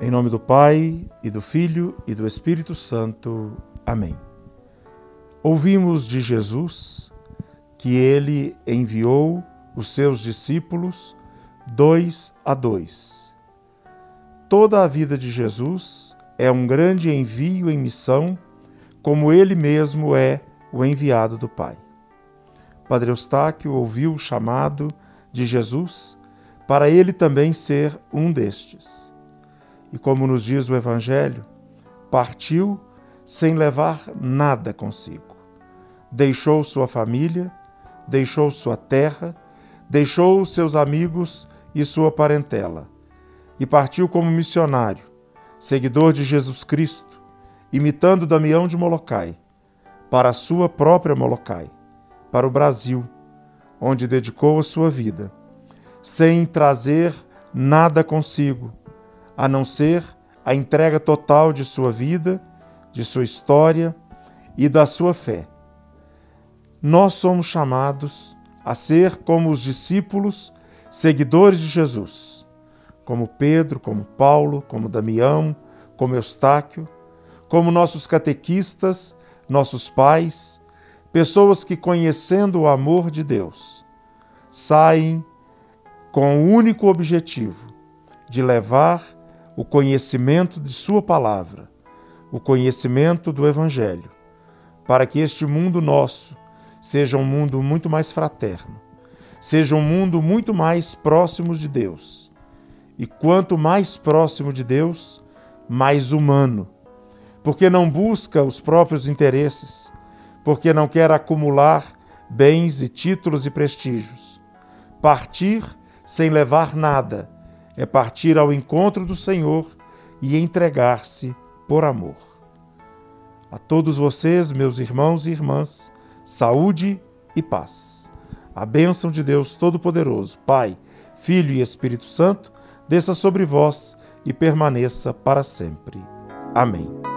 Em nome do Pai, e do Filho, e do Espírito Santo. Amém. Ouvimos de Jesus que ele enviou os seus discípulos dois a dois. Toda a vida de Jesus é um grande envio em missão, como ele mesmo é o enviado do Pai. Padre Eustáquio ouviu o chamado de Jesus para ele também ser um destes e, como nos diz o Evangelho, partiu sem levar nada consigo. Deixou sua família, deixou sua terra, deixou seus amigos e sua parentela, e partiu como missionário, seguidor de Jesus Cristo, imitando Damião de Molokai, para a sua própria Molokai, para o Brasil, onde dedicou a sua vida, sem trazer nada consigo, a não ser a entrega total de sua vida, de sua história e da sua fé. Nós somos chamados a ser como os discípulos, seguidores de Jesus, como Pedro, como Paulo, como Damião, como Eustáquio, como nossos catequistas, nossos pais, pessoas que, conhecendo o amor de Deus, saem com o único objetivo de levar o conhecimento de Sua palavra, o conhecimento do Evangelho, para que este mundo nosso seja um mundo muito mais fraterno, seja um mundo muito mais próximo de Deus. E quanto mais próximo de Deus, mais humano, porque não busca os próprios interesses, porque não quer acumular bens e títulos e prestígios. Partir sem levar nada é partir ao encontro do Senhor e entregar-se por amor. A todos vocês, meus irmãos e irmãs, saúde e paz. A bênção de Deus Todo-Poderoso, Pai, Filho e Espírito Santo, desça sobre vós e permaneça para sempre. Amém.